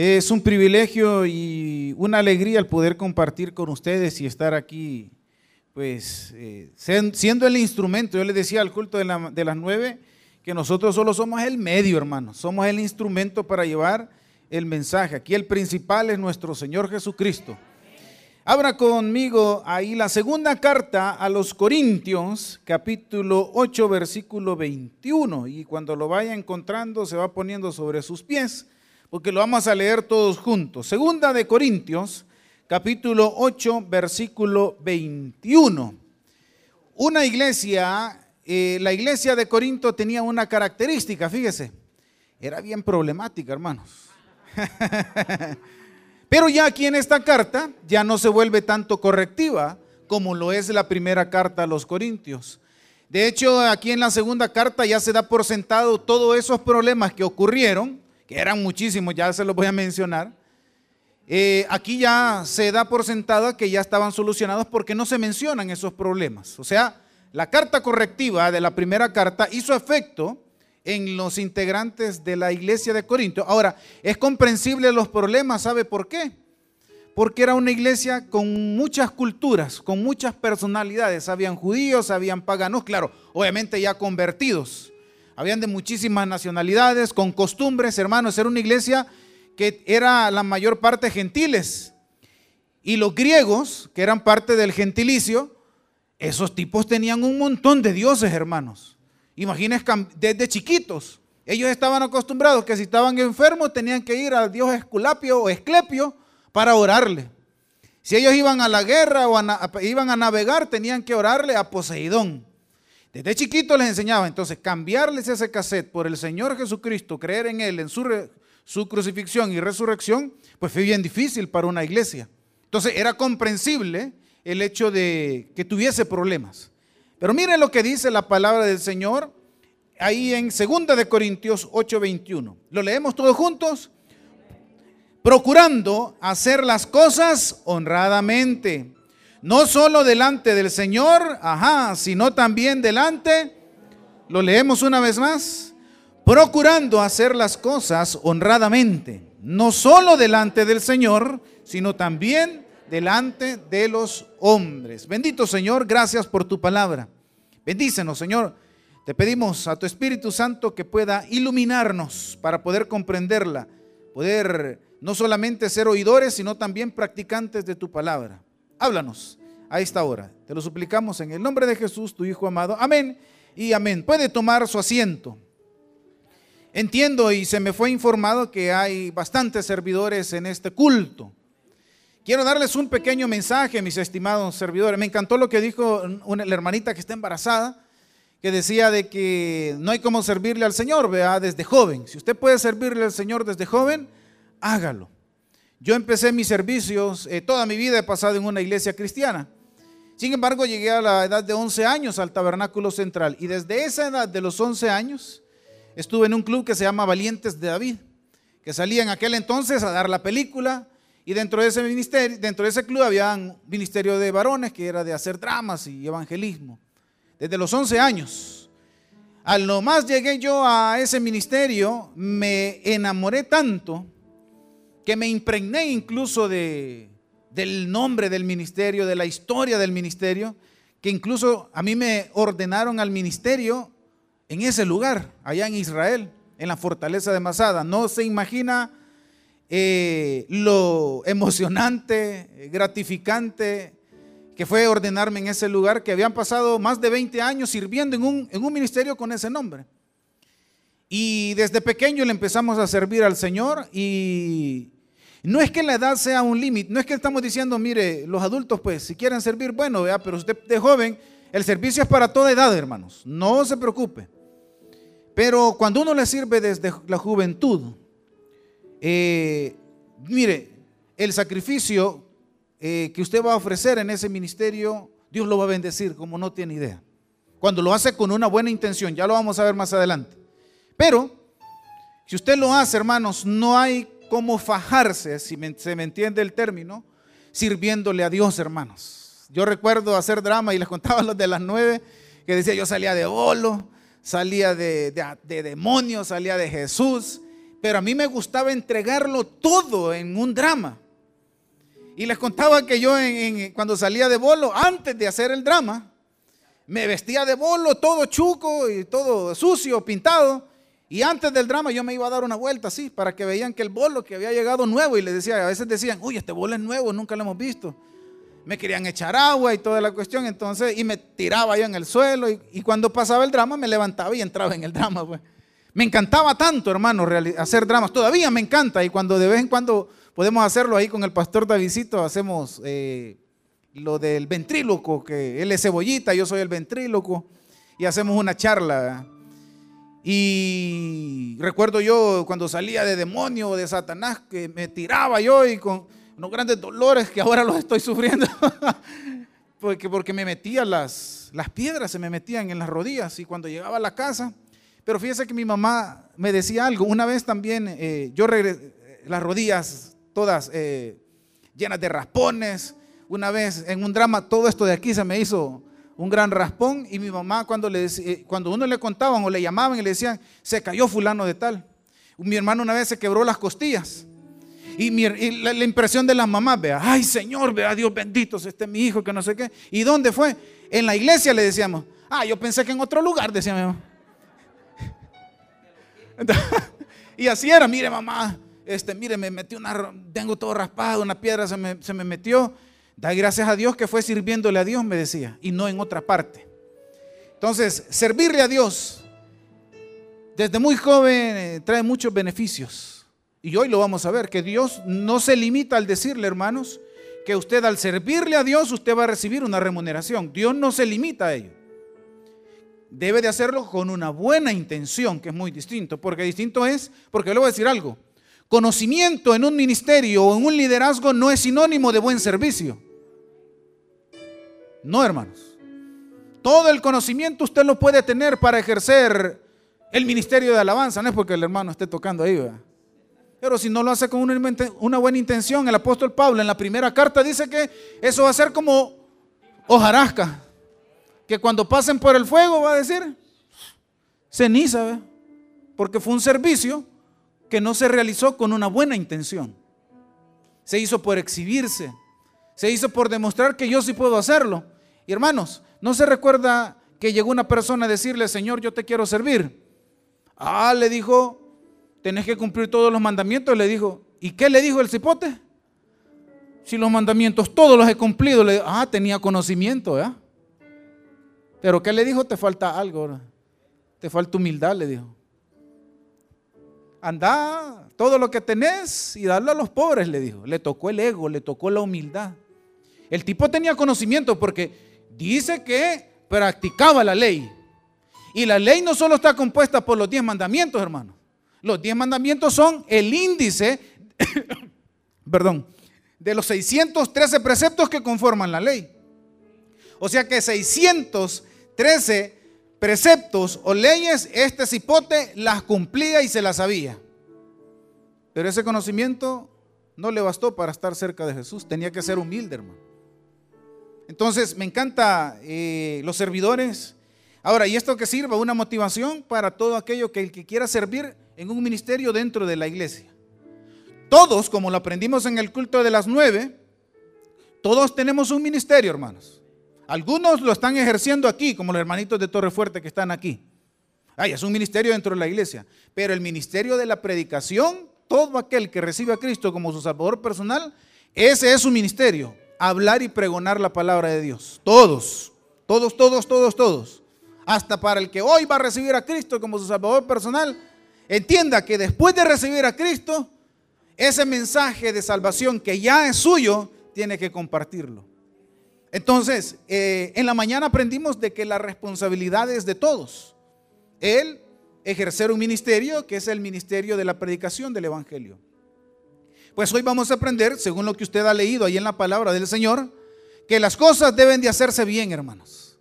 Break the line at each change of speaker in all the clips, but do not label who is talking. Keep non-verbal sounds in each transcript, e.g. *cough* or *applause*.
Es un privilegio y una alegría el poder compartir con ustedes y estar aquí, pues, eh, siendo el instrumento. Yo les decía al culto de, las nueve que nosotros solo somos el medio, hermanos. Somos el instrumento para llevar el mensaje. Aquí el principal es nuestro Señor Jesucristo. Abra conmigo ahí la segunda carta a los Corintios, capítulo 8, versículo 21. Y cuando lo vaya encontrando, se va poniendo sobre sus pies porque lo vamos a leer todos juntos. Segunda de Corintios, capítulo 8, versículo 21. Una iglesia, eh, la iglesia de Corinto tenía una característica, fíjese, era bien problemática, hermanos. *laughs* Pero ya aquí en esta carta ya no se vuelve tanto correctiva como lo es la primera carta a los Corintios. De hecho, aquí en la segunda carta ya se da por sentado todos esos problemas que ocurrieron que eran muchísimos, ya se los voy a mencionar. Eh, aquí ya se da por sentado que ya estaban solucionados porque no se mencionan esos problemas. O sea, la carta correctiva de la primera carta hizo efecto en los integrantes de la iglesia de Corinto. Ahora, es comprensible los problemas, ¿sabe por qué? Porque era una iglesia con muchas culturas, con muchas personalidades. Habían judíos, habían paganos, claro, obviamente ya convertidos habían de muchísimas nacionalidades, con costumbres, hermanos, era una iglesia que era la mayor parte gentiles. Y los griegos, que eran parte del gentilicio, esos tipos tenían un montón de dioses, hermanos. Imagínense desde chiquitos. Ellos estaban acostumbrados que si estaban enfermos tenían que ir al dios Esculapio o Esclepio para orarle. Si ellos iban a la guerra o iban a navegar, tenían que orarle a Poseidón. Desde chiquito les enseñaba, entonces cambiarles ese cassette por el Señor Jesucristo, creer en Él, en su, su crucifixión y resurrección, pues fue bien difícil para una iglesia. Entonces era comprensible el hecho de que tuviese problemas. Pero miren lo que dice la palabra del Señor ahí en 2 de Corintios 8:21. ¿Lo leemos todos juntos? Procurando hacer las cosas honradamente no solo delante del Señor, ajá, sino también delante, lo leemos una vez más, procurando hacer las cosas honradamente, no solo delante del Señor, sino también delante de los hombres. Bendito Señor, gracias por tu palabra. Bendícenos, Señor. Te pedimos a tu Espíritu Santo que pueda iluminarnos para poder comprenderla, poder no solamente ser oidores, sino también practicantes de tu palabra háblanos a esta hora. Te lo suplicamos en el nombre de Jesús, tu Hijo amado. Amén y amén. Puede tomar su asiento. Entiendo y se me fue informado que hay bastantes servidores en este culto. Quiero darles un pequeño mensaje, mis estimados servidores. Me encantó lo que dijo una, la hermanita que está embarazada, que decía de que no hay como servirle al Señor, vea, desde joven. Si usted puede servirle al Señor desde joven, hágalo. Yo empecé mis servicios, eh, toda mi vida he pasado en una iglesia cristiana. Sin embargo, llegué a la edad de 11 años al tabernáculo central y desde esa edad de los 11 años estuve en un club que se llama Valientes de David, que salía en aquel entonces a dar la película y dentro de ese ministerio, dentro de ese club había un ministerio de varones que era de hacer dramas y evangelismo. Desde los 11 años. Al lo más llegué yo a ese ministerio, me enamoré tanto que me impregné incluso de, del nombre del ministerio, de la historia del ministerio, que incluso a mí me ordenaron al ministerio en ese lugar, allá en Israel, en la fortaleza de Masada. No se imagina eh, lo emocionante, gratificante que fue ordenarme en ese lugar, que habían pasado más de 20 años sirviendo en un, en un ministerio con ese nombre. Y desde pequeño le empezamos a servir al Señor y no es que la edad sea un límite, no es que estamos diciendo, mire, los adultos pues si quieren servir, bueno, vea, pero usted de joven, el servicio es para toda edad, hermanos, no se preocupe. Pero cuando uno le sirve desde la juventud, eh, mire, el sacrificio eh, que usted va a ofrecer en ese ministerio, Dios lo va a bendecir como no tiene idea. Cuando lo hace con una buena intención, ya lo vamos a ver más adelante. Pero, si usted lo hace, hermanos, no hay cómo fajarse, si se me entiende el término, sirviéndole a Dios, hermanos. Yo recuerdo hacer drama y les contaba los de las nueve, que decía yo salía de bolo, salía de, de, de demonios, salía de Jesús, pero a mí me gustaba entregarlo todo en un drama. Y les contaba que yo cuando salía de bolo, antes de hacer el drama, me vestía de bolo, todo chuco y todo sucio, pintado. Y antes del drama yo me iba a dar una vuelta así, para que veían que el bolo que había llegado nuevo, y les decía, a veces decían, uy, este bolo es nuevo, nunca lo hemos visto. Me querían echar agua y toda la cuestión, entonces, y me tiraba yo en el suelo, y, cuando pasaba el drama me levantaba y entraba en el drama, pues. Me encantaba tanto, hermano, hacer dramas. Todavía me encanta. Y cuando de vez en cuando podemos hacerlo ahí con el pastor Davidito, hacemos eh, lo del ventríloco, que él es cebollita, yo soy el ventríloco. Y hacemos una charla. Y recuerdo yo cuando salía de demonio de Satanás, que me tiraba yo y con unos grandes dolores que ahora los estoy sufriendo. *laughs* porque, porque me metía las, las piedras, se me metían en las rodillas. Y cuando llegaba a la casa, pero fíjese que mi mamá me decía algo. Una vez también eh, yo regresé, las rodillas todas eh, llenas de raspones. Una vez en un drama todo esto de aquí se me hizo un gran raspón y mi mamá cuando, le, eh, cuando uno le contaban o le llamaban y le decían, se cayó fulano de tal. Mi hermano una vez se quebró las costillas. Y, la, impresión de las mamás, vea, ay Señor, vea, Dios bendito, este es mi hijo, que no sé qué. ¿Y dónde fue? En la iglesia le decíamos, ah, yo pensé que en otro lugar, decía mi mamá. *laughs* y así era, mire mamá, este, mire, me metí una, tengo todo raspado, una piedra se me, se me metió. Da gracias a Dios que fue sirviéndole a Dios, me decía, y no en otra parte. Entonces, servirle a Dios desde muy joven eh, trae muchos beneficios. Y hoy lo vamos a ver, que Dios no se limita al decirle, hermanos, que usted al servirle a Dios, usted va a recibir una remuneración. Dios no se limita a ello debe de hacerlo con una buena intención, que es muy distinto, porque distinto es, porque le voy a decir algo, conocimiento en un ministerio o en un liderazgo no es sinónimo de buen servicio. No, hermanos. Todo el conocimiento usted lo puede tener para ejercer el ministerio de alabanza, no es porque el hermano esté tocando ahí. Pero si no lo hace con una buena intención, el apóstol Pablo en la primera carta dice que eso va a ser como hojarasca que cuando pasen por el fuego va a decir ceniza, porque fue un servicio que no se realizó con una buena intención. Se hizo por exhibirse, se hizo por demostrar que yo sí puedo hacerlo. Y hermanos, ¿no se recuerda que llegó una persona a decirle, Señor, yo te quiero servir? Ah, le dijo, tenés que cumplir todos los mandamientos. Le dijo, ¿y qué le dijo el cipote? Si los mandamientos todos los he cumplido, le ah, tenía conocimiento, ¿eh? Pero ¿qué le dijo? Te falta algo. Te falta humildad, le dijo. Anda todo lo que tenés y darlo a los pobres, le dijo. Le tocó el ego, le tocó la humildad. El tipo tenía conocimiento porque dice que practicaba la ley. Y la ley no solo está compuesta por los diez mandamientos, hermano. Los diez mandamientos son el índice, *coughs* perdón, de los 613 preceptos que conforman la ley. O sea que 613 preceptos o leyes, este cipote las cumplía y se las sabía. Pero ese conocimiento no le bastó para estar cerca de Jesús. Tenía que ser humilde, hermano. Entonces, me encanta eh, los servidores. Ahora, y esto que sirva una motivación para todo aquello que el que quiera servir en un ministerio dentro de la iglesia. Todos, como lo aprendimos en el culto de las nueve, todos tenemos un ministerio, hermanos. Algunos lo están ejerciendo aquí, como los hermanitos de Torre Fuerte que están aquí. Ay, es un ministerio dentro de la iglesia. Pero el ministerio de la predicación, todo aquel que recibe a Cristo como su Salvador personal, ese es su ministerio. Hablar y pregonar la palabra de Dios. Todos, todos, todos, todos, todos. Hasta para el que hoy va a recibir a Cristo como su Salvador personal, entienda que después de recibir a Cristo, ese mensaje de salvación que ya es suyo, tiene que compartirlo. Entonces, eh, en la mañana aprendimos de que la responsabilidad es de todos. Él ejercer un ministerio que es el ministerio de la predicación del Evangelio. Pues hoy vamos a aprender, según lo que usted ha leído ahí en la palabra del Señor, que las cosas deben de hacerse bien, hermanos.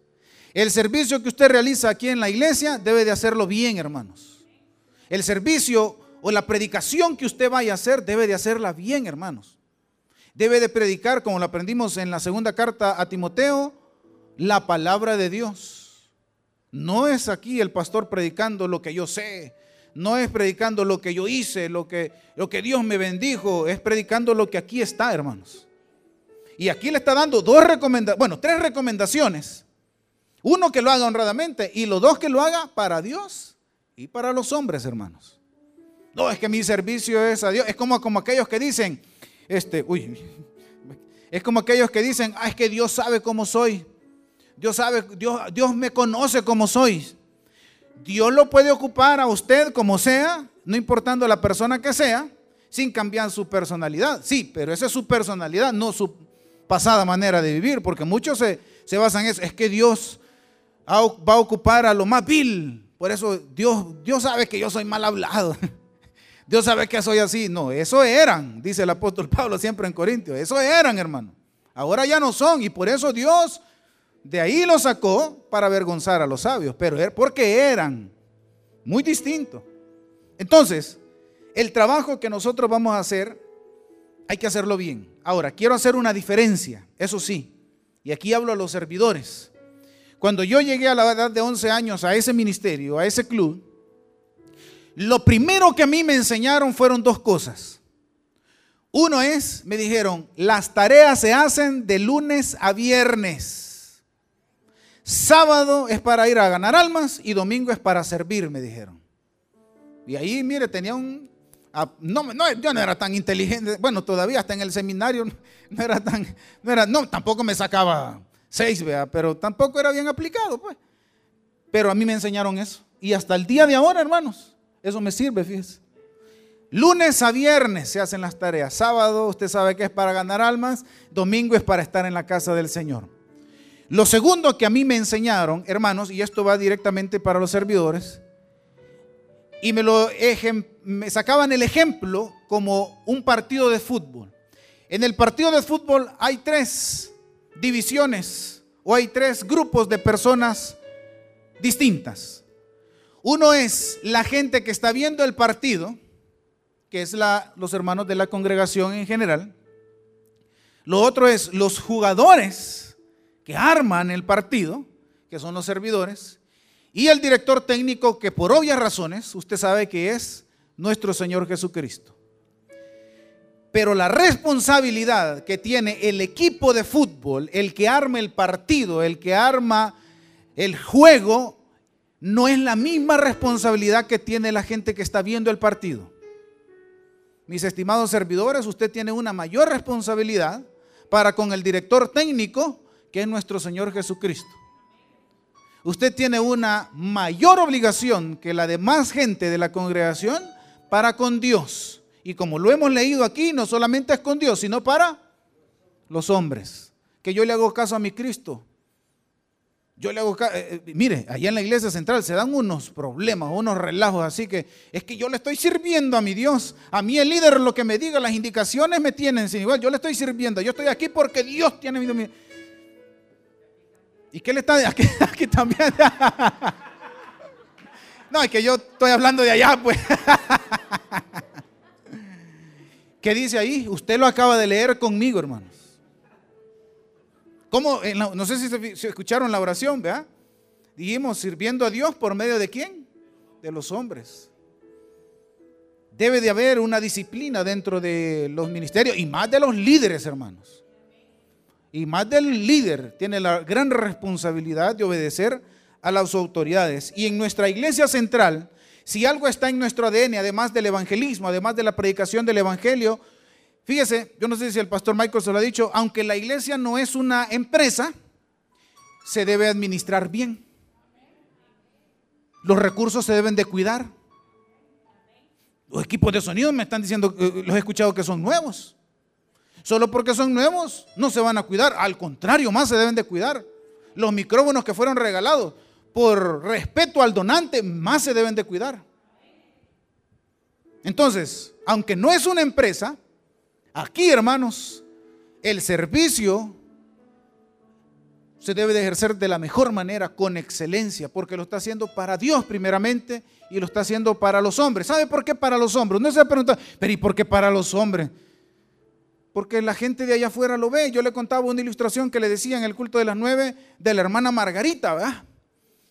El servicio que usted realiza aquí en la iglesia debe de hacerlo bien, hermanos. El servicio o la predicación que usted vaya a hacer debe de hacerla bien, hermanos debe de predicar, como lo aprendimos en la segunda carta a Timoteo, la palabra de Dios. No es aquí el pastor predicando lo que yo sé. No es predicando lo que yo hice, lo que, lo que Dios me bendijo, es predicando lo que aquí está, hermanos. Y aquí le está dando dos recomendaciones, bueno, tres recomendaciones. Uno que lo haga honradamente y los dos que lo haga para Dios y para los hombres, hermanos. No, es que mi servicio es a Dios. Es como, como aquellos que dicen, este, uy, *laughs* es como aquellos que dicen, ah, es que Dios sabe cómo soy. Dios sabe, Dios, Dios me conoce como soy. Dios lo puede ocupar a usted como sea, no importando la persona que sea, sin cambiar su personalidad. Sí, pero esa es su personalidad, no su pasada manera de vivir, porque muchos se, basan en eso. Es que Dios va a ocupar a lo más vil. Por eso Dios, Dios sabe que yo soy mal hablado. *laughs* Dios sabe que soy así. No, eso eran, dice el apóstol Pablo siempre en Corintios. Eso eran, hermano. Ahora ya no son. Y por eso Dios de ahí lo sacó para avergonzar a los sabios. Pero porque eran muy distintos. Entonces, el trabajo que nosotros vamos a hacer, hay que hacerlo bien. Ahora, quiero hacer una diferencia, eso sí. Y aquí hablo a los servidores. Cuando yo llegué a la edad de 11 años a ese ministerio, a ese club, lo primero que a mí me enseñaron fueron dos cosas. Uno es, me dijeron, las tareas se hacen de lunes a viernes. Sábado es para ir a ganar almas y domingo es para servir, me dijeron. Y ahí, mire, tenía un... Ah, no, no, yo no era tan inteligente. Bueno, todavía hasta en el seminario no era tan... No, era, no tampoco me sacaba seis, vea, pero tampoco era bien aplicado, pues. Pero a mí me enseñaron eso. Y hasta el día de ahora, hermanos, eso me sirve, fíjese. Lunes a viernes se hacen las tareas. Sábado usted sabe que es para ganar almas. Domingo es para estar en la casa del Señor. Lo segundo que a mí me enseñaron, hermanos, y esto va directamente para los servidores, y me lo me sacaban el ejemplo como un partido de fútbol. En el partido de fútbol hay tres divisiones o hay tres grupos de personas distintas. Uno es la gente que está viendo el partido, que es la, los hermanos de la congregación en general. Lo otro es los jugadores que arman el partido, que son los servidores. Y el director técnico que por obvias razones, usted sabe que es nuestro Señor Jesucristo. Pero la responsabilidad que tiene el equipo de fútbol, el que arma el partido, el que arma el juego, no es la misma responsabilidad que tiene la gente que está viendo el partido. Mis estimados servidores, usted tiene una mayor responsabilidad para con el director técnico, que es nuestro Señor Jesucristo. Usted tiene una mayor obligación que la demás gente de la congregación para con Dios. Y como lo hemos leído aquí, no solamente es con Dios, sino para los hombres. Que yo le hago caso a mi Cristo. Yo le hago caso. Eh, eh, mire, allá en la iglesia central se dan unos problemas, unos relajos, así que es que yo le estoy sirviendo a mi Dios. A mí el líder lo que me diga, las indicaciones me tienen sin igual. Yo le estoy sirviendo. Yo estoy aquí porque Dios tiene mi. ¿Y qué le está *laughs* aquí, también? *laughs* No, es que yo estoy hablando de allá, pues. *laughs* ¿Qué dice ahí? Usted lo acaba de leer conmigo, hermanos. ¿Cómo? No sé si escucharon la oración, ¿verdad? Dijimos, sirviendo a Dios por medio de quién? De los hombres. Debe de haber una disciplina dentro de los ministerios y más de los líderes, hermanos. Y más del líder tiene la gran responsabilidad de obedecer a las autoridades. Y en nuestra iglesia central, si algo está en nuestro ADN, además del evangelismo, además de la predicación del evangelio, fíjese, yo no sé si el pastor Michael se lo ha dicho, aunque la iglesia no es una empresa, se debe administrar bien. Los recursos se deben de cuidar. Los equipos de sonido me están diciendo, eh, los he escuchado que son nuevos. Solo porque son nuevos no se van a cuidar. Al contrario, más se deben de cuidar. Los micrófonos que fueron regalados por respeto al donante, más se deben de cuidar. Entonces, aunque no es una empresa, aquí hermanos, el servicio se debe de ejercer de la mejor manera, con excelencia, porque lo está haciendo para Dios primeramente y lo está haciendo para los hombres. ¿Sabe por qué para los hombres? No se pregunta, pero ¿y por qué para los hombres? Porque la gente de allá afuera lo ve. Yo le contaba una ilustración que le decía en el culto de las nueve de la hermana Margarita, ¿verdad?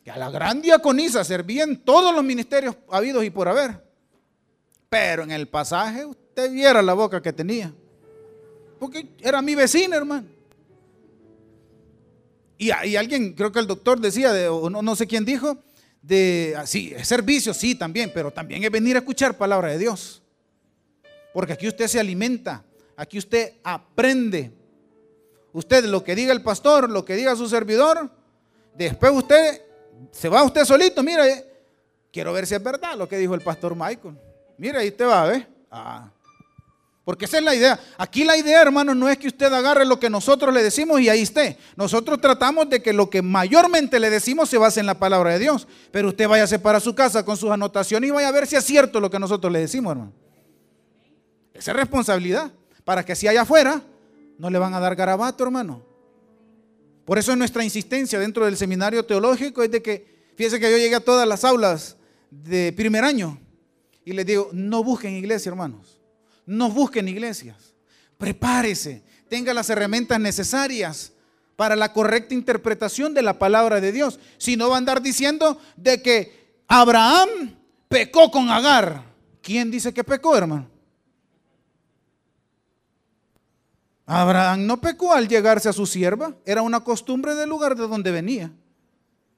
que a la gran diaconisa servían todos los ministerios habidos y por haber. Pero en el pasaje usted viera la boca que tenía. Porque era mi vecina, hermano. Y, alguien, creo que el doctor decía, o no, sé quién dijo, de, así, ah, servicio, sí, también, pero también es venir a escuchar palabra de Dios. Porque aquí usted se alimenta, aquí usted aprende. Usted lo que diga el pastor, lo que diga su servidor, después usted se va usted solito, mire, quiero ver si es verdad lo que dijo el pastor Michael. Mire, ahí usted va, ¿ve? Ah. Porque esa es la idea. Aquí la idea, hermano, no es que usted agarre lo que nosotros le decimos y ahí esté. Nosotros tratamos de que lo que mayormente le decimos se base en la palabra de Dios. Pero usted váyase para su casa con sus anotaciones y vaya a ver si es cierto lo que nosotros le decimos, hermano. Esa es responsabilidad. Para que si allá afuera no le van a dar garabato, hermano. Por eso nuestra insistencia dentro del seminario teológico es de que, fíjese que yo llegué a todas las aulas de primer año y les digo, no busquen iglesia, hermanos no busquen iglesias. Prepárese, tenga las herramientas necesarias para la correcta interpretación de la palabra de Dios. Si no va a andar diciendo de que Abraham pecó con Agar. ¿Quién dice que pecó, hermano? Abraham no pecó al llegarse a su sierva, era una costumbre del lugar de donde venía.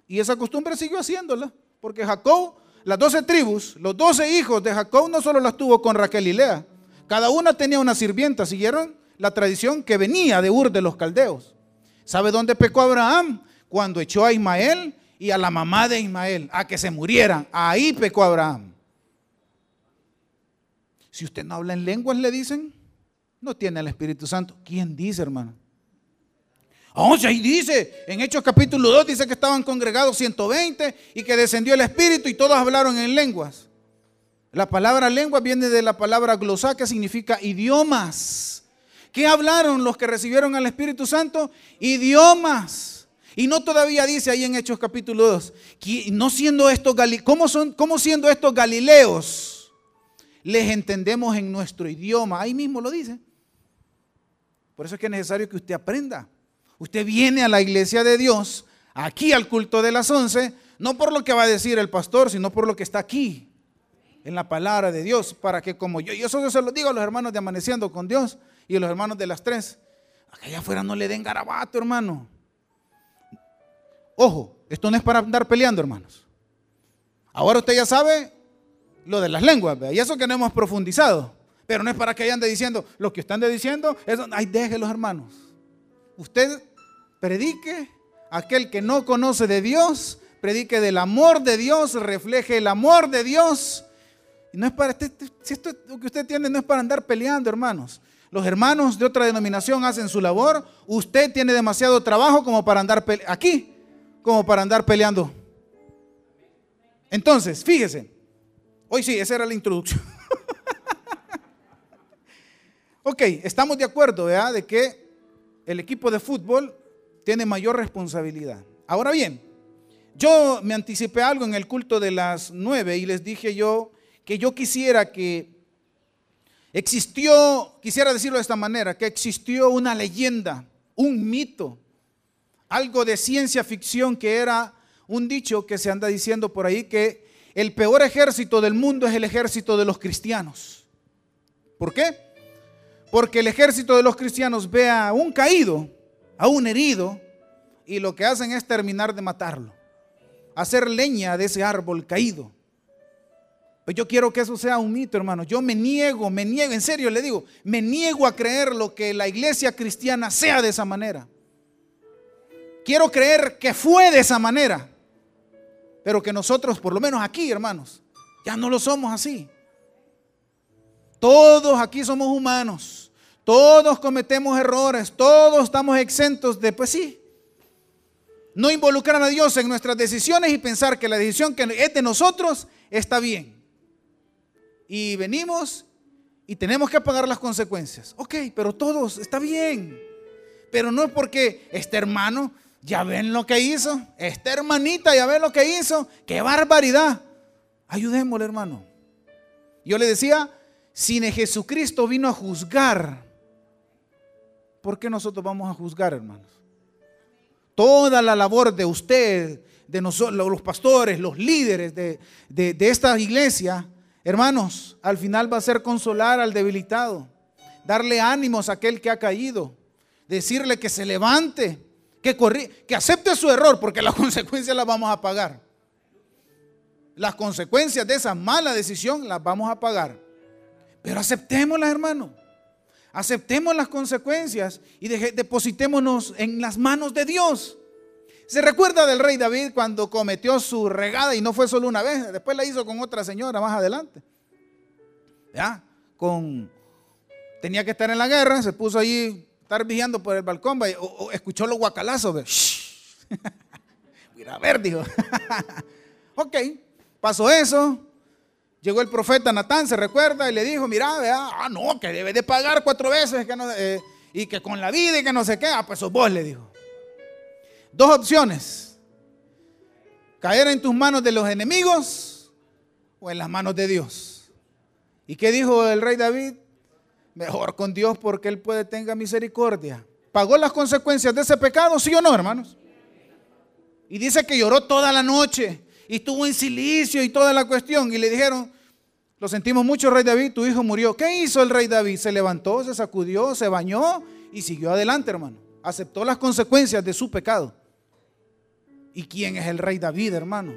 Y esa costumbre siguió haciéndola, porque Jacob, las doce tribus, los doce hijos de Jacob no solo las tuvo con Raquel y Lea, cada una tenía una sirvienta, siguieron la tradición que venía de Ur de los caldeos. ¿Sabe dónde pecó Abraham? Cuando echó a Ismael y a la mamá de Ismael a que se murieran. Ahí pecó Abraham. Si usted no habla en lenguas, le dicen, no tiene el Espíritu Santo. ¿Quién dice, hermano? Oh, ahí dice, en Hechos capítulo 2 dice que estaban congregados 120 y que descendió el Espíritu y todos hablaron en lenguas. La palabra lengua viene de la palabra glosá, que significa idiomas. ¿Qué hablaron los que recibieron al Espíritu Santo? Idiomas. Y no todavía dice ahí en Hechos capítulo 2, no siendo estos, ¿cómo, son, ¿cómo siendo estos galileos? Les entendemos en nuestro idioma. Ahí mismo lo dice. Por eso es que es necesario que usted aprenda. Usted viene a la iglesia de Dios, aquí al culto de las once, no por lo que va a decir el pastor, sino por lo que está aquí en la palabra de Dios, para que como yo, y eso yo se lo digo a los hermanos de Amaneciendo con Dios y a los hermanos de las tres, allá afuera no le den garabato, hermano. Ojo, esto no es para andar peleando, hermanos. Ahora usted ya sabe lo de las lenguas, y eso que no hemos profundizado, pero no es para que ande diciendo lo que están diciendo, es, ay, déjenlos, hermanos. Usted predique, aquel que no conoce de Dios, predique del amor de Dios, refleje el amor de Dios no es para, este, este, si esto lo que usted tiene no es para andar peleando, hermanos. Los hermanos de otra denominación hacen su labor. Usted tiene demasiado trabajo como para andar aquí, como para andar peleando. Entonces, fíjese. Hoy sí, esa era la introducción. ok, estamos de acuerdo, ¿verdad? De que el equipo de fútbol tiene mayor responsabilidad. Ahora bien, yo me anticipé algo en el culto de las nueve y les dije yo que yo quisiera que existió, quisiera decirlo de esta manera, que existió una leyenda, un mito, algo de ciencia ficción que era un dicho que se anda diciendo por ahí que el peor ejército del mundo es el ejército de los cristianos. ¿Por qué? Porque el ejército de los cristianos ve a un caído, a un herido, y lo que hacen es terminar de matarlo, hacer leña de ese árbol caído. Pues yo quiero que eso sea un mito, hermano. Yo me niego, me niego, en serio le digo, me niego a creer lo que la iglesia cristiana sea de esa manera. Quiero creer que fue de esa manera, pero que nosotros, por lo menos aquí, hermanos, ya no lo somos así. Todos aquí somos humanos, todos cometemos errores, todos estamos exentos de, pues sí, no involucrar a Dios en nuestras decisiones y pensar que la decisión que es de nosotros está bien y venimos y tenemos que pagar las consecuencias. Ok, pero todos, está bien. Pero no es porque este hermano, ya ven lo que hizo, esta hermanita, ya ven lo que hizo, qué barbaridad. Ayudémosle, hermano. Yo le decía, si Jesucristo vino a juzgar, ¿por qué nosotros vamos a juzgar, hermanos? Toda la labor de usted, de nosotros, los pastores, los líderes de, de, de esta iglesia, hermanos, al final va a ser consolar al debilitado, darle ánimos a aquel que ha caído, decirle que se levante, que, que acepte su error, porque las *laughs* consecuencias las vamos a pagar. Las consecuencias de esa mala decisión las vamos a pagar. Pero aceptémoslas, hermano. Aceptemos las consecuencias y depositémonos en las manos de Dios. Se recuerda del rey David cuando cometió su regada y no fue solo una vez, después la hizo con otra señora más adelante. ¿Ya? Con tenía que estar en la guerra, se puso allí estar vigiando por el balcón, o, escuchó los guacalazos. *laughs* Mira, a ver, dijo. *laughs* ok, pasó eso. Llegó el profeta Natán, se recuerda, y le dijo, mira, vea, ah, no, que debe de pagar cuatro veces, que eh, y que con la vida y que no sé qué, ah, pues vos, le dijo. Dos opciones. Caer en tus manos de los enemigos o en las manos de Dios. ¿Y qué dijo el rey David? Mejor con Dios porque Él puede tenga misericordia. ¿Pagó las consecuencias de ese pecado, sí o no, hermanos? Y dice que lloró toda la noche y estuvo en silicio y toda la cuestión. Y le dijeron, lo sentimos mucho, rey David, tu hijo murió. ¿Qué hizo el rey David? Se levantó, se sacudió, se bañó y siguió adelante, hermano. Aceptó las consecuencias de su pecado. ¿Y quién es el rey David, hermano?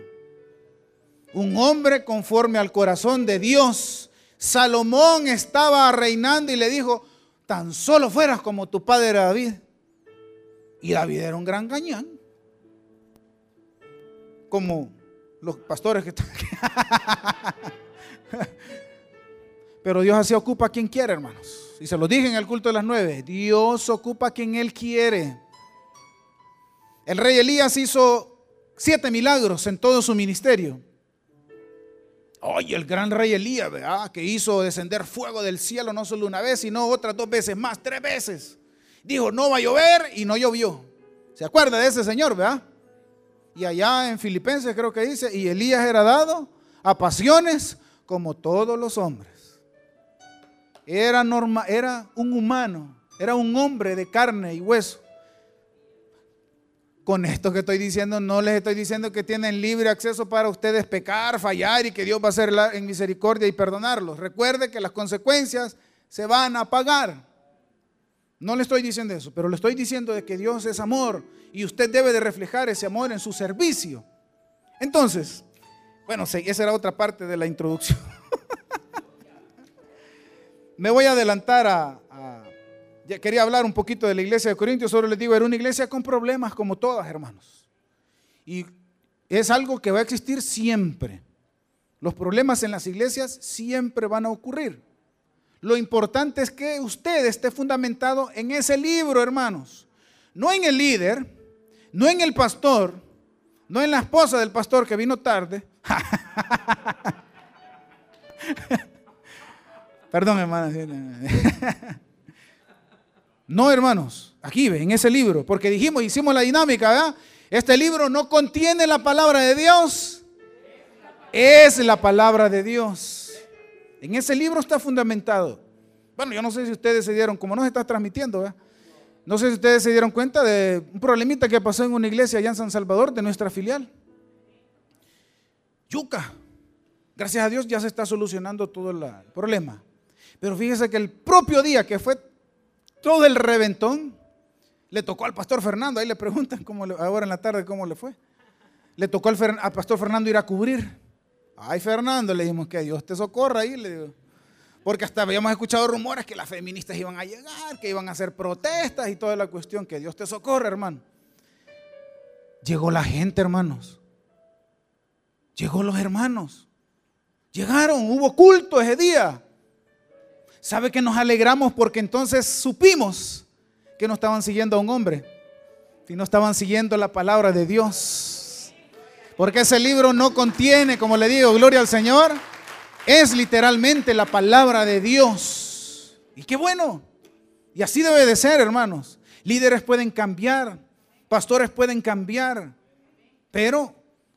Un hombre conforme al corazón de Dios Salomón estaba reinando y le dijo, tan solo fueras como tu padre David. Y David era un gran gañán. Como los pastores que están aquí. *laughs* Pero Dios así ocupa a quien quiere, hermanos. Y se lo dije en el culto de las nueve. Dios ocupa a quien Él quiere. El rey Elías hizo siete milagros en todo su ministerio. Oye, el gran rey Elías, ¿verdad? que hizo descender fuego del cielo no solo una vez, sino otras dos veces más, tres veces. Dijo, no va a llover y no llovió. ¿Se acuerda de ese señor, verdad? Y allá en Filipenses creo que dice, y Elías era dado a pasiones como todos los hombres. Era, norma, era un humano, era un hombre de carne y hueso. Con esto que estoy diciendo, no les estoy diciendo que tienen libre acceso para ustedes pecar, fallar y que Dios va a hacer en misericordia y perdonarlos. Recuerde que las consecuencias se van a pagar. No le estoy diciendo eso, pero le estoy diciendo de que Dios es amor y usted debe de reflejar ese amor en su servicio. Entonces, bueno, esa era otra parte de la introducción. *laughs* Me voy a adelantar a, quería hablar un poquito de la iglesia de Corintios, solo les digo, era una iglesia con problemas como todas, hermanos. Y es algo que va a existir siempre. Los problemas en las iglesias siempre van a ocurrir. Lo importante es que usted esté fundamentado en ese libro, hermanos. No en el líder, no en el pastor, no en la esposa del pastor que vino tarde. *laughs* Perdón, hermana. *laughs* No, hermanos, aquí en ese libro, porque dijimos, hicimos la dinámica, ¿verdad? Este libro no contiene la palabra de Dios, es la palabra de Dios. En ese libro está fundamentado. Bueno, yo no sé si ustedes se dieron, como no se está transmitiendo, ¿verdad? No sé si ustedes se dieron cuenta de un problemita que pasó en una iglesia allá en San Salvador de nuestra filial. Yuca. Gracias a Dios ya se está solucionando todo el problema. Pero fíjese que el propio día que fue todo el reventón le tocó al pastor Fernando. Ahí le preguntan cómo ahora en la tarde cómo le fue. Le tocó al, pastor Fernando ir a cubrir. Ay, Fernando, le dijimos que Dios te socorra ahí, le digo. Porque hasta habíamos escuchado rumores que las feministas iban a llegar, que iban a hacer protestas y toda la cuestión. Que Dios te socorra, hermano. Llegó la gente, hermanos. Llegó los hermanos. Llegaron, hubo culto ese día. ¿Sabe que nos alegramos porque entonces supimos que no estaban siguiendo a un hombre, sino estaban siguiendo la palabra de Dios? Porque ese libro no contiene, como le digo, gloria al Señor, es literalmente la palabra de Dios. Y qué bueno. Y así debe de ser, hermanos. Líderes pueden cambiar, pastores pueden cambiar, pero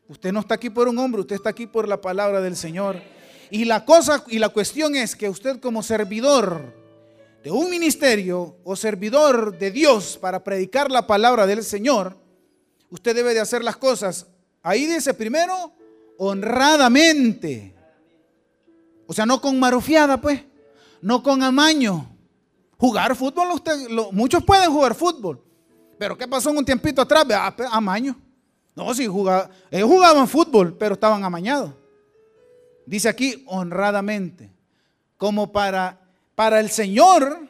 usted no está aquí por un hombre, usted está aquí por la palabra del Señor. Y la cosa y la cuestión es que usted como servidor de un ministerio o servidor de Dios para predicar la palabra del Señor, usted debe de hacer las cosas Ahí dice primero, honradamente. O sea, no con marufiada, pues. No con amaño. Jugar fútbol, usted, muchos pueden jugar fútbol. Pero ¿qué pasó en un tiempito atrás? Ah, amaño. No, sí, jugaba, ellos jugaban fútbol, pero estaban amañados. Dice aquí, honradamente. Como para, para el Señor,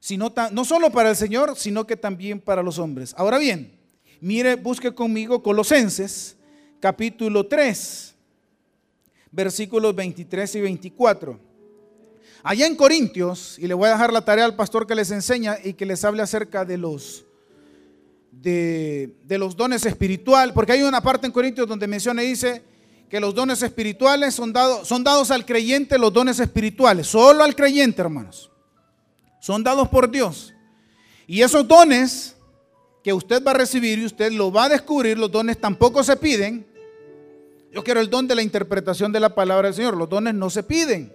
sino, no solo para el Señor, sino que también para los hombres. Ahora bien, mire, busque conmigo Colosenses, capítulo 3, versículos 23 y 24. Allá en Corintios, y le voy a dejar la tarea al pastor que les enseña y que les hable acerca de los de, los dones espirituales, porque hay una parte en Corintios donde menciona y dice que los dones espirituales son dados, son dados al creyente, los dones espirituales, solo al creyente, hermanos. Son dados por Dios. Y esos dones que usted va a recibir y usted lo va a descubrir, los dones tampoco se piden. Yo quiero el don de la interpretación de la palabra del Señor. Los dones no se piden.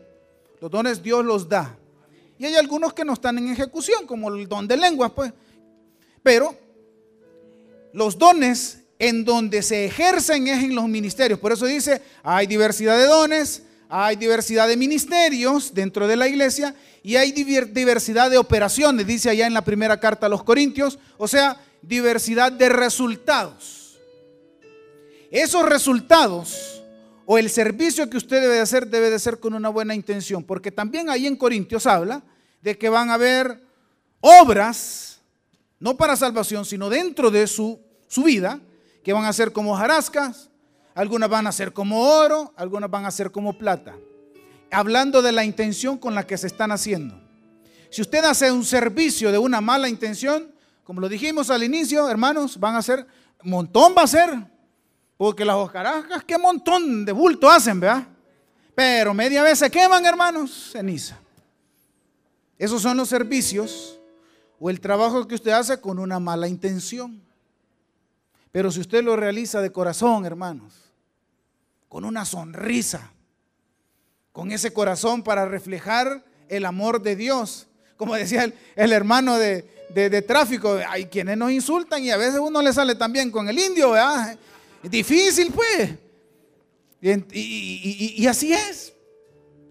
Los dones Dios los da. Y hay algunos que no están en ejecución, como el don de lenguas, pues. Pero los dones en donde se ejercen es en los ministerios. Por eso dice, hay diversidad de dones, hay diversidad de ministerios dentro de la iglesia y hay diversidad de operaciones, dice allá en la primera carta a los Corintios, o sea, diversidad de resultados. Esos resultados o el servicio que usted debe de hacer debe de ser con una buena intención, porque también ahí en Corintios habla de que van a haber obras no para salvación, sino dentro de su, su vida, que van a ser como jarascas, algunas van a ser como oro, algunas van a ser como plata. Hablando de la intención con la que se están haciendo. Si usted hace un servicio de una mala intención, como lo dijimos al inicio, hermanos, van a ser, montón va a ser, porque las hojarascas, qué montón de bulto hacen, ¿verdad? Pero media vez se queman, hermanos, ceniza. Esos son los servicios o el trabajo que usted hace con una mala intención. Pero si usted lo realiza de corazón, hermanos, con una sonrisa, con ese corazón para reflejar el amor de Dios, como decía el, hermano de, tráfico, hay quienes nos insultan y a veces uno le sale también con el indio, ¿verdad? Difícil pues. Y, y, así es.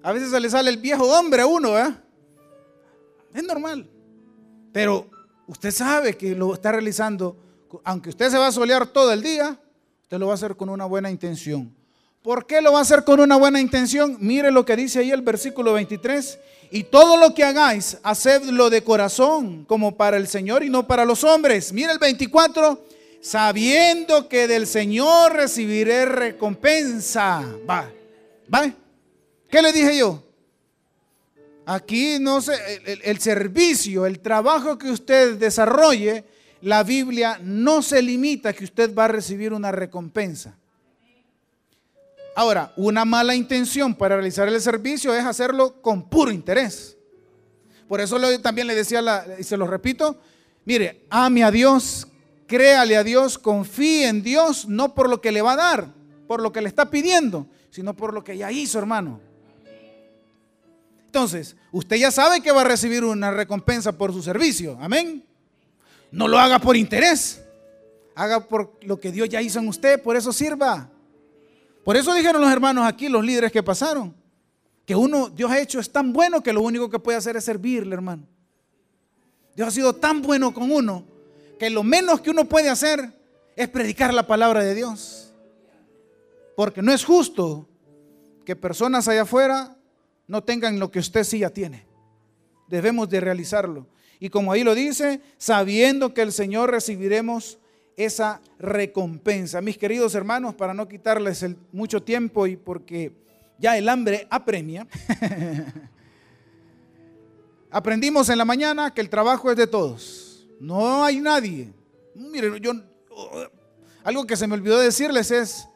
A veces se le sale el viejo hombre a uno, ¿verdad? Es normal. Pero usted sabe que lo está realizando, aunque usted se va a solear todo el día, usted lo va a hacer con una buena intención. ¿Por qué lo va a hacer con una buena intención? Mire lo que dice ahí el versículo 23. Y todo lo que hagáis, hacedlo de corazón, como para el Señor y no para los hombres. Mire el 24. Sabiendo que del Señor recibiré recompensa. Va, va. ¿Qué le dije yo? Aquí no sé, el, servicio, el trabajo que usted desarrolle, la Biblia no se limita a que usted va a recibir una recompensa. Ahora, una mala intención para realizar el servicio es hacerlo con puro interés. Por eso también le decía, y se lo repito, mire, ame a Dios, créale a Dios, confíe en Dios, no por lo que le va a dar, por lo que le está pidiendo, sino por lo que ya hizo, hermano. Entonces, usted ya sabe que va a recibir una recompensa por su servicio. Amén. No lo haga por interés. Haga por lo que Dios ya hizo en usted. Por eso sirva. Por eso dijeron los hermanos aquí, los líderes que pasaron, que uno, Dios ha hecho es tan bueno que lo único que puede hacer es servirle, hermano. Dios ha sido tan bueno con uno que lo menos que uno puede hacer es predicar la palabra de Dios. Porque no es justo que personas allá afuera no tengan lo que usted sí ya tiene. Debemos de realizarlo. Y como ahí lo dice, sabiendo que el Señor recibiremos esa recompensa. Mis queridos hermanos, para no quitarles mucho tiempo y porque ya el hambre apremia, *laughs* aprendimos en la mañana que el trabajo es de todos. No hay nadie. Miren, yo algo que se me olvidó decirles es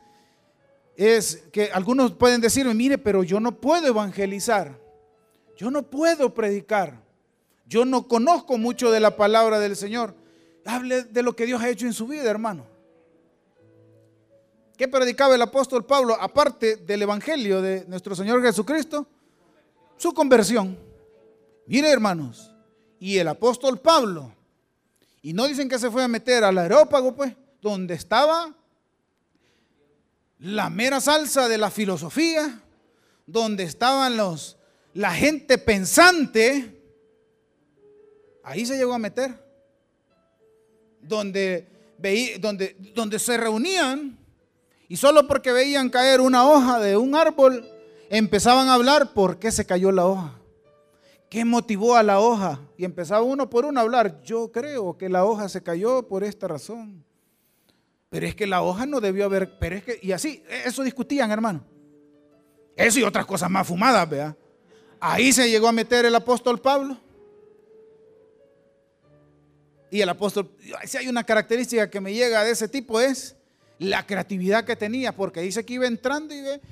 es que algunos pueden decirme, mire, pero yo no puedo evangelizar, yo no puedo predicar, yo no conozco mucho de la palabra del Señor. Hable de lo que Dios ha hecho en su vida, hermano. ¿Qué predicaba el apóstol Pablo aparte del evangelio de nuestro Señor Jesucristo? Su conversión. Mire, hermanos, y el apóstol Pablo, y no dicen que se fue a meter al aerópago, pues, donde estaba la mera salsa de la filosofía, donde estaban los, la gente pensante, ahí se llegó a meter. Donde, veí, donde, donde se reunían y solo porque veían caer una hoja de un árbol, empezaban a hablar por qué se cayó la hoja. ¿Qué motivó a la hoja? Y empezaba uno por uno a hablar. Yo creo que la hoja se cayó por esta razón. Pero es que la hoja no debió haber, pero es que, y así, eso discutían, hermano. Eso y otras cosas más fumadas, vea. Ahí se llegó a meter el apóstol Pablo. Y el apóstol, si hay una característica que me llega de ese tipo es la creatividad que tenía, porque dice que iba entrando y ve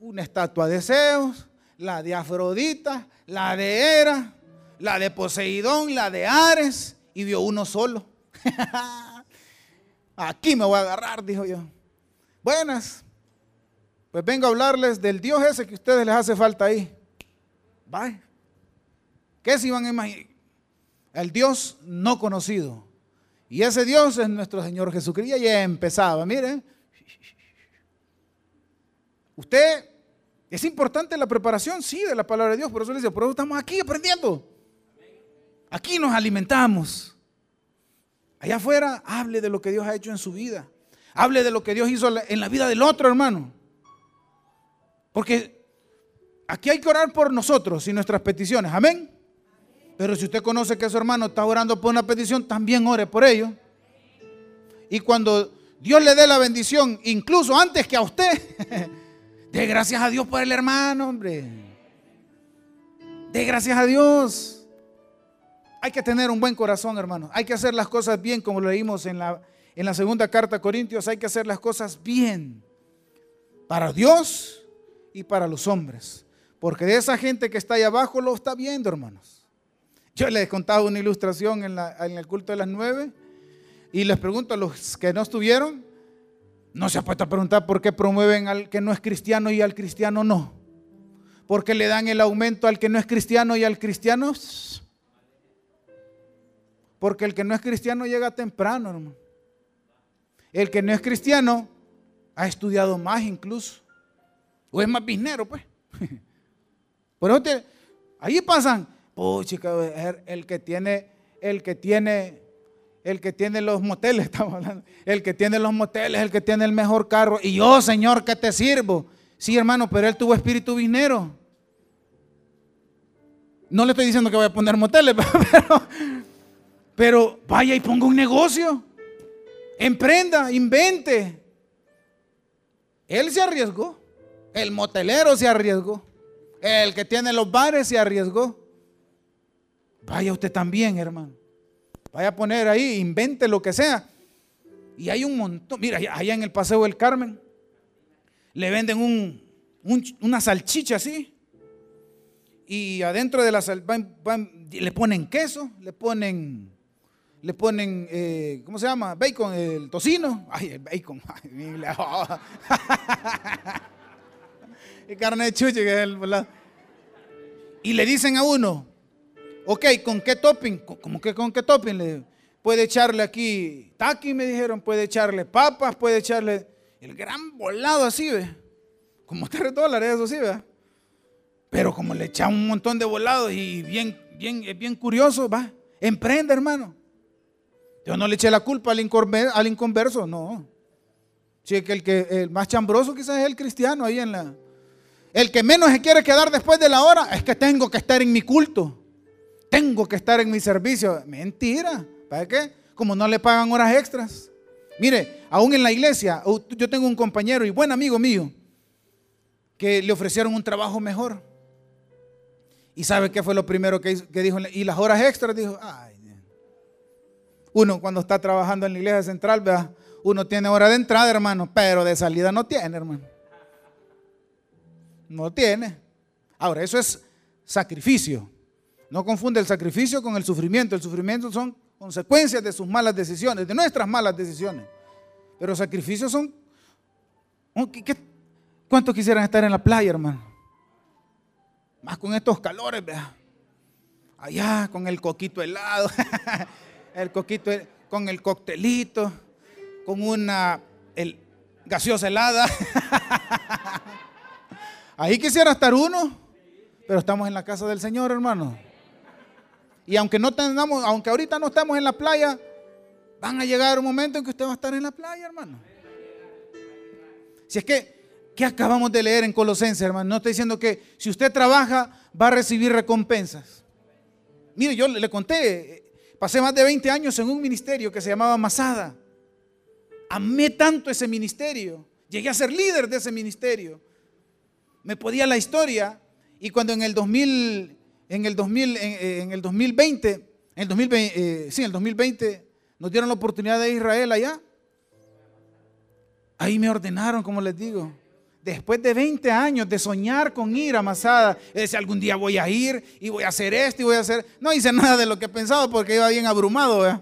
una estatua de Zeus, la de Afrodita, la de Hera, la de Poseidón, la de Ares, y vio uno solo. *laughs* Aquí me voy a agarrar, dijo yo. Buenas. Pues vengo a hablarles del Dios ese que a ustedes les hace falta ahí. Bye. ¿Qué se iban a imaginar? El Dios no conocido. Y ese Dios es nuestro Señor Jesucristo. Y empezaba, miren. Usted, es importante la preparación, sí, de la palabra de Dios. Por eso les digo, por eso estamos aquí aprendiendo. Aquí nos alimentamos. Allá afuera, hable de lo que Dios ha hecho en su vida. Hable de lo que Dios hizo en la vida del otro, hermano. Porque aquí hay que orar por nosotros y nuestras peticiones. Amén. Pero si usted conoce que su hermano está orando por una petición, también ore por ello. Y cuando Dios le dé la bendición, incluso antes que a usted, *laughs* dé gracias a Dios por el hermano, hombre. Dé gracias a Dios. Hay que tener un buen corazón, hermano. Hay que hacer las cosas bien, como lo leímos en la, en la segunda carta a Corintios. Hay que hacer las cosas bien. Para Dios y para los hombres. Porque de esa gente que está ahí abajo lo está viendo, hermanos. Yo les he contado una ilustración en, el culto de las nueve. Y les pregunto a los que no estuvieron. No se ha puesto a preguntar por qué promueven al que no es cristiano y al cristiano no. ¿Por qué le dan el aumento al que no es cristiano y al cristiano? Porque el que no es cristiano llega temprano, hermano. El que no es cristiano ha estudiado más incluso. O es más biznero, pues. *laughs* Por eso ahí pasan, oh chica, el que tiene, el que tiene, el que tiene los moteles, *laughs* estamos hablando, el que tiene los moteles, el que tiene el mejor carro. Y yo, Señor, que te sirvo. Sí, hermano, pero él tuvo espíritu biznero. No le estoy diciendo que voy a poner moteles, *laughs* pero, pero vaya y ponga un negocio. Emprenda, invente. Él se arriesgó. El motelero se arriesgó. El que tiene los bares se arriesgó. Vaya usted también, hermano. Vaya a poner ahí, invente lo que sea. Y hay un montón. Mira, allá en el Paseo del Carmen le venden un, una salchicha así. Y adentro de la salchicha le ponen queso, le ponen le ponen, eh, ¿cómo se llama? Bacon, el tocino. Ay, el bacon. *laughs* Ay, *laughs* carne de chuche que es el, Y le dicen a uno, ok, ¿con qué topping? ¿Cómo que con qué topping? Puede echarle aquí taqui, me dijeron, puede echarle papas, puede echarle el gran volado así, ¿ve? Como *laughs* tres dólares, eso sí, ¿ve? Pero como le echan un montón de volados y bien, bien, bien curioso, va, emprende, hermano. Yo no le eché la culpa al, inconverso, no. Sí, que el, que el más chambroso quizás es el cristiano ahí en la... El que menos se quiere quedar después de la hora es que tengo que estar en mi culto. Tengo que estar en mi servicio. Mentira. ¿Para qué? Como no le pagan horas extras. Mire, aún en la iglesia, yo tengo un compañero y buen amigo mío que le ofrecieron un trabajo mejor. ¿Y sabe qué fue lo primero que, dijo? Y las horas extras dijo, ay, uno cuando está trabajando en la iglesia central, ¿verdad? uno tiene hora de entrada, hermano, pero de salida no tiene, hermano. No tiene. Ahora, eso es sacrificio. No confunde el sacrificio con el sufrimiento. El sufrimiento son consecuencias de sus malas decisiones, de nuestras malas decisiones. Pero sacrificios son... ¿Cuántos quisieran estar en la playa, hermano? Más con estos calores, vea. Allá, con el coquito helado. *laughs* el coquito con el coctelito, con una, el, gaseosa helada. *laughs* Ahí quisiera estar uno, pero estamos en la casa del Señor, hermano. Y aunque no tengamos, aunque ahorita no estamos en la playa, van a llegar un momento en que usted va a estar en la playa, hermano. Si es que, ¿qué acabamos de leer en Colosenses, hermano? No estoy diciendo que si usted trabaja va a recibir recompensas. Mire, yo le conté, pasé más de 20 años en un ministerio que se llamaba Masada. Amé tanto ese ministerio. Llegué a ser líder de ese ministerio me podía la historia y cuando en el 2000, en el 2000, en, el 2020, en el 2020, eh, sí, en el 2020 nos dieron la oportunidad de Israel allá. Ahí me ordenaron, como les digo. Después de 20 años de soñar con ir a Masada, decía algún día voy a ir y voy a hacer esto y voy a hacer. No hice nada de lo que pensaba porque iba bien abrumado.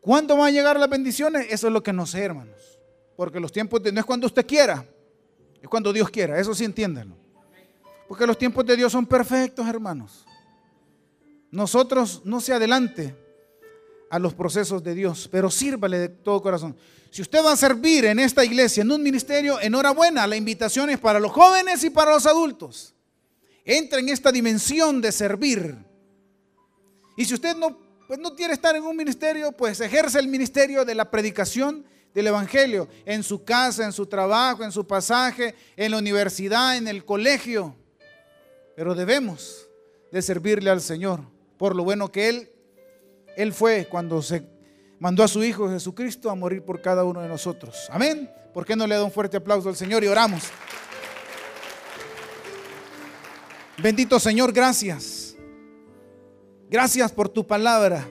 ¿Cuándo van a llegar las bendiciones? Eso es lo que no sé, hermanos. Porque los tiempos no es cuando usted quiera. Es cuando Dios quiera, eso sí entiéndanlo. Porque los tiempos de Dios son perfectos, hermanos. Nosotros no se adelante a los procesos de Dios, pero sírvale de todo corazón. Si usted va a servir en esta iglesia, en un ministerio, enhorabuena, la invitación es para los jóvenes y para los adultos. Entra en esta dimensión de servir. Y si usted no, pues no quiere estar en un ministerio, pues ejerce el ministerio de la predicación del Evangelio, en su casa, en su trabajo, en su pasaje, en la universidad, en el colegio. Pero debemos de servirle al Señor por lo bueno que Él, Él fue cuando se mandó a su Hijo Jesucristo a morir por cada uno de nosotros. Amén. ¿Por qué no le da un fuerte aplauso al Señor y oramos? Bendito Señor, gracias. Gracias por tu palabra.